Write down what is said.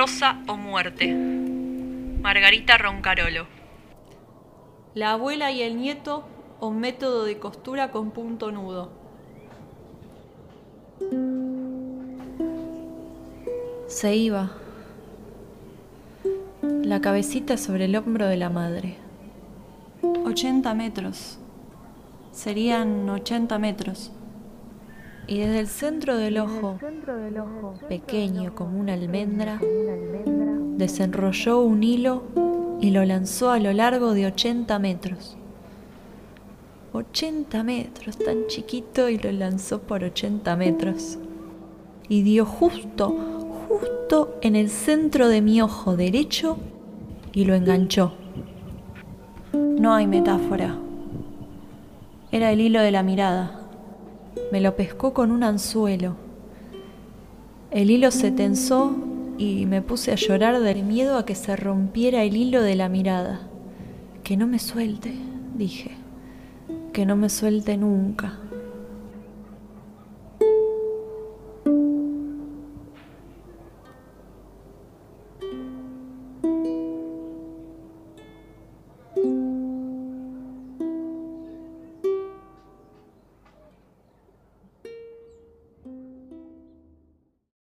rosa o muerte. Margarita Roncarolo. La abuela y el nieto o método de costura con punto nudo. Se iba. La cabecita sobre el hombro de la madre. 80 metros. Serían 80 metros. Y desde el centro del ojo, pequeño como una almendra, desenrolló un hilo y lo lanzó a lo largo de 80 metros. 80 metros, tan chiquito, y lo lanzó por 80 metros. Y dio justo, justo en el centro de mi ojo derecho y lo enganchó. No hay metáfora. Era el hilo de la mirada. Me lo pescó con un anzuelo. El hilo se tensó y me puse a llorar del miedo a que se rompiera el hilo de la mirada. Que no me suelte, dije. Que no me suelte nunca.